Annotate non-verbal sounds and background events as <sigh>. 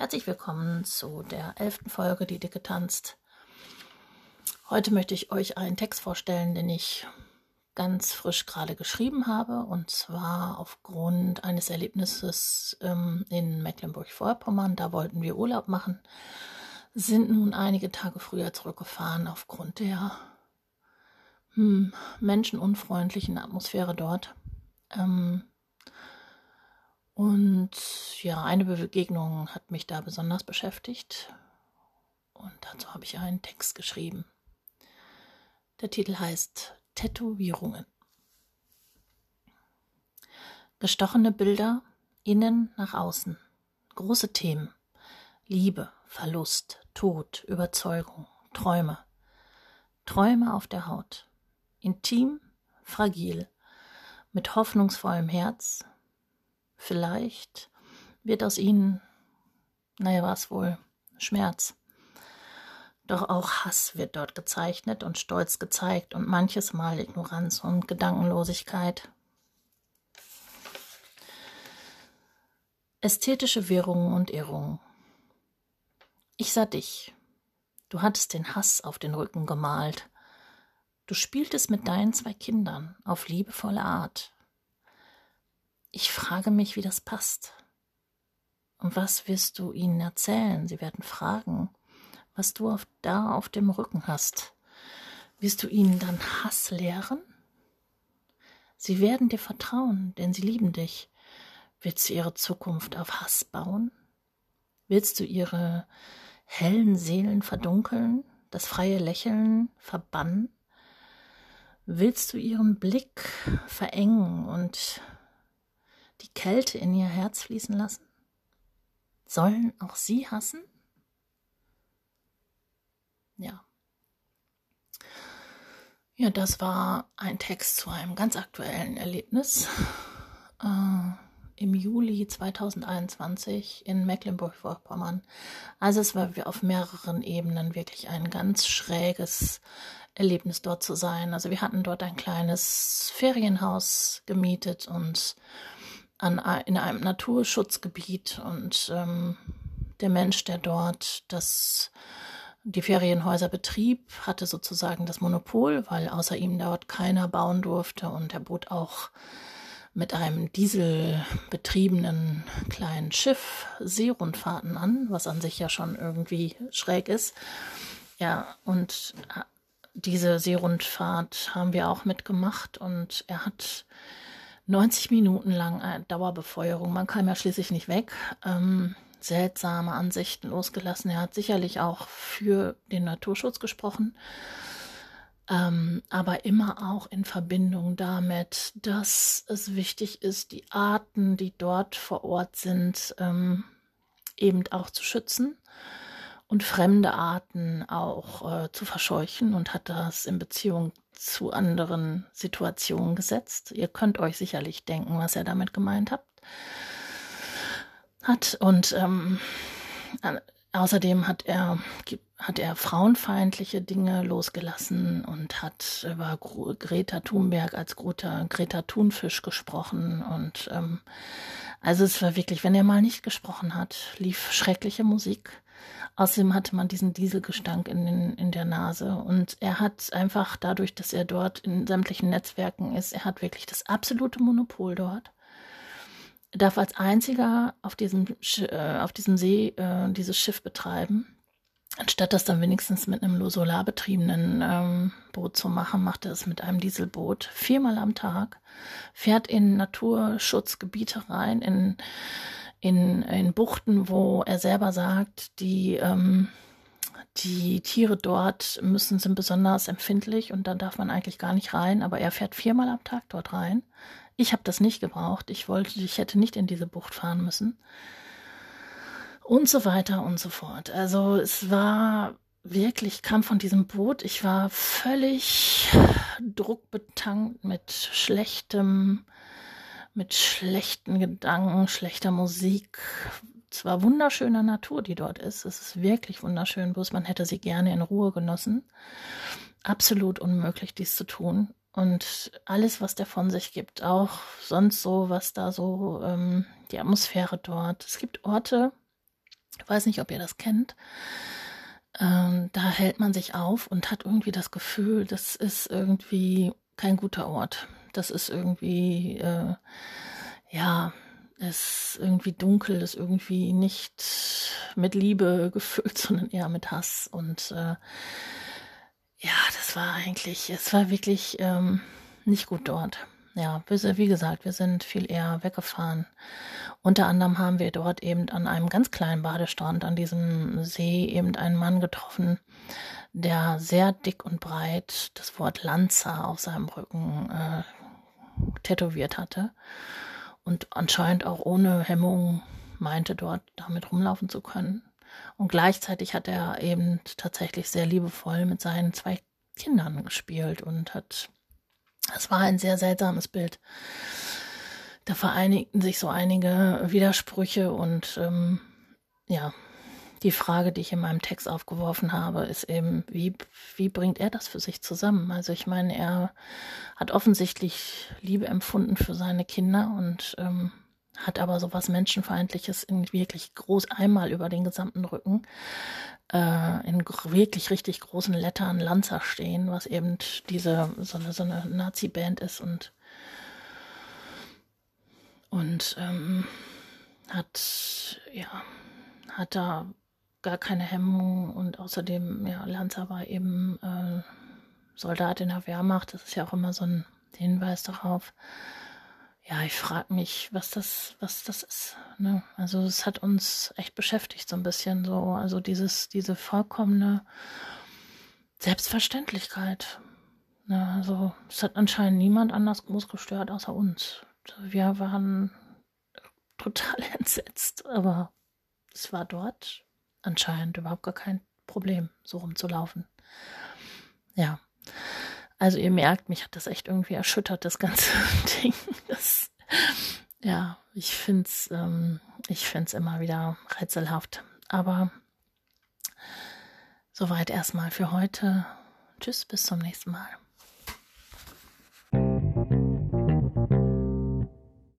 Herzlich willkommen zu der elften Folge Die Dicke tanzt. Heute möchte ich euch einen Text vorstellen, den ich ganz frisch gerade geschrieben habe, und zwar aufgrund eines Erlebnisses ähm, in Mecklenburg-Vorpommern. Da wollten wir Urlaub machen, sind nun einige Tage früher zurückgefahren aufgrund der hm, menschenunfreundlichen Atmosphäre dort. Ähm, und ja, eine Begegnung hat mich da besonders beschäftigt. Und dazu habe ich einen Text geschrieben. Der Titel heißt Tätowierungen. Gestochene Bilder, innen nach außen. Große Themen. Liebe, Verlust, Tod, Überzeugung, Träume. Träume auf der Haut. Intim, fragil, mit hoffnungsvollem Herz, Vielleicht wird aus ihnen, naja, was wohl, Schmerz. Doch auch Hass wird dort gezeichnet und Stolz gezeigt und manches Mal Ignoranz und Gedankenlosigkeit. Ästhetische Wirrungen und Irrungen. Ich sah dich. Du hattest den Hass auf den Rücken gemalt. Du spieltest mit deinen zwei Kindern auf liebevolle Art. Ich frage mich, wie das passt. Und was wirst du ihnen erzählen? Sie werden fragen, was du auf, da auf dem Rücken hast. Wirst du ihnen dann Hass lehren? Sie werden dir vertrauen, denn sie lieben dich. Willst du ihre Zukunft auf Hass bauen? Willst du ihre hellen Seelen verdunkeln, das freie Lächeln verbannen? Willst du ihren Blick verengen und die Kälte in ihr Herz fließen lassen? Sollen auch sie hassen? Ja. Ja, das war ein Text zu einem ganz aktuellen Erlebnis. Äh, Im Juli 2021 in Mecklenburg-Vorpommern. Also es war auf mehreren Ebenen wirklich ein ganz schräges Erlebnis dort zu sein. Also wir hatten dort ein kleines Ferienhaus gemietet und an, in einem Naturschutzgebiet und ähm, der Mensch, der dort das, die Ferienhäuser betrieb, hatte sozusagen das Monopol, weil außer ihm dort keiner bauen durfte und er bot auch mit einem dieselbetriebenen kleinen Schiff Seerundfahrten an, was an sich ja schon irgendwie schräg ist. Ja, und äh, diese Seerundfahrt haben wir auch mitgemacht und er hat 90 Minuten lang äh, Dauerbefeuerung. Man kam ja schließlich nicht weg. Ähm, seltsame Ansichten losgelassen. Er hat sicherlich auch für den Naturschutz gesprochen, ähm, aber immer auch in Verbindung damit, dass es wichtig ist, die Arten, die dort vor Ort sind, ähm, eben auch zu schützen und fremde Arten auch äh, zu verscheuchen und hat das in Beziehung zu anderen Situationen gesetzt. Ihr könnt euch sicherlich denken, was er damit gemeint hat. Hat und ähm, außerdem hat er hat er frauenfeindliche Dinge losgelassen und hat über Greta Thunberg als Greta, Greta Thunfisch gesprochen und ähm, also es war wirklich, wenn er mal nicht gesprochen hat, lief schreckliche Musik Außerdem hatte man diesen Dieselgestank in, den, in der Nase. Und er hat einfach dadurch, dass er dort in sämtlichen Netzwerken ist, er hat wirklich das absolute Monopol dort. Er darf als einziger auf diesem, äh, auf diesem See äh, dieses Schiff betreiben. Anstatt das dann wenigstens mit einem solarbetriebenen ähm, Boot zu machen, macht er es mit einem Dieselboot viermal am Tag, fährt in Naturschutzgebiete rein, in in, in Buchten, wo er selber sagt, die, ähm, die Tiere dort müssen, sind besonders empfindlich und da darf man eigentlich gar nicht rein, aber er fährt viermal am Tag dort rein. Ich habe das nicht gebraucht. Ich wollte, ich hätte nicht in diese Bucht fahren müssen. Und so weiter und so fort. Also es war wirklich, kam von diesem Boot. Ich war völlig druckbetankt mit schlechtem mit schlechten Gedanken, schlechter Musik. Zwar wunderschöner Natur, die dort ist. Es ist wirklich wunderschön, bloß man hätte sie gerne in Ruhe genossen. Absolut unmöglich, dies zu tun. Und alles, was der von sich gibt, auch sonst so, was da so, ähm, die Atmosphäre dort. Es gibt Orte, Ich weiß nicht, ob ihr das kennt. Ähm, da hält man sich auf und hat irgendwie das Gefühl, das ist irgendwie kein guter Ort. Das ist irgendwie, äh, ja, ist irgendwie dunkel, ist irgendwie nicht mit Liebe <laughs> gefüllt, sondern eher mit Hass. Und äh, ja, das war eigentlich, es war wirklich ähm, nicht gut dort. Ja, wie gesagt, wir sind viel eher weggefahren. Unter anderem haben wir dort eben an einem ganz kleinen Badestrand an diesem See eben einen Mann getroffen, der sehr dick und breit das Wort Lanza auf seinem Rücken äh, tätowiert hatte und anscheinend auch ohne Hemmung meinte, dort damit rumlaufen zu können. Und gleichzeitig hat er eben tatsächlich sehr liebevoll mit seinen zwei Kindern gespielt und hat, es war ein sehr seltsames Bild. Da vereinigten sich so einige Widersprüche und ähm, ja, die Frage, die ich in meinem Text aufgeworfen habe, ist eben, wie, wie bringt er das für sich zusammen? Also ich meine, er hat offensichtlich Liebe empfunden für seine Kinder und ähm, hat aber so was Menschenfeindliches in wirklich groß einmal über den gesamten Rücken äh, in wirklich richtig großen Lettern Lanza stehen, was eben diese so eine, so eine Nazi-Band ist und und ähm, hat ja hat da gar keine Hemmung und außerdem, ja, Lanza war eben äh, Soldat in der Wehrmacht. Das ist ja auch immer so ein Hinweis darauf. Ja, ich frage mich, was das, was das ist. Ne? Also es hat uns echt beschäftigt so ein bisschen so. Also dieses, diese vollkommene Selbstverständlichkeit. Ne? Also es hat anscheinend niemand anders groß gestört außer uns. Wir waren total <laughs> entsetzt, aber es war dort anscheinend überhaupt gar kein Problem, so rumzulaufen. Ja. Also ihr merkt, mich hat das echt irgendwie erschüttert, das ganze <laughs> Ding. Das, ja, ich find's, ähm, ich find's immer wieder rätselhaft. Aber soweit erstmal für heute. Tschüss, bis zum nächsten Mal.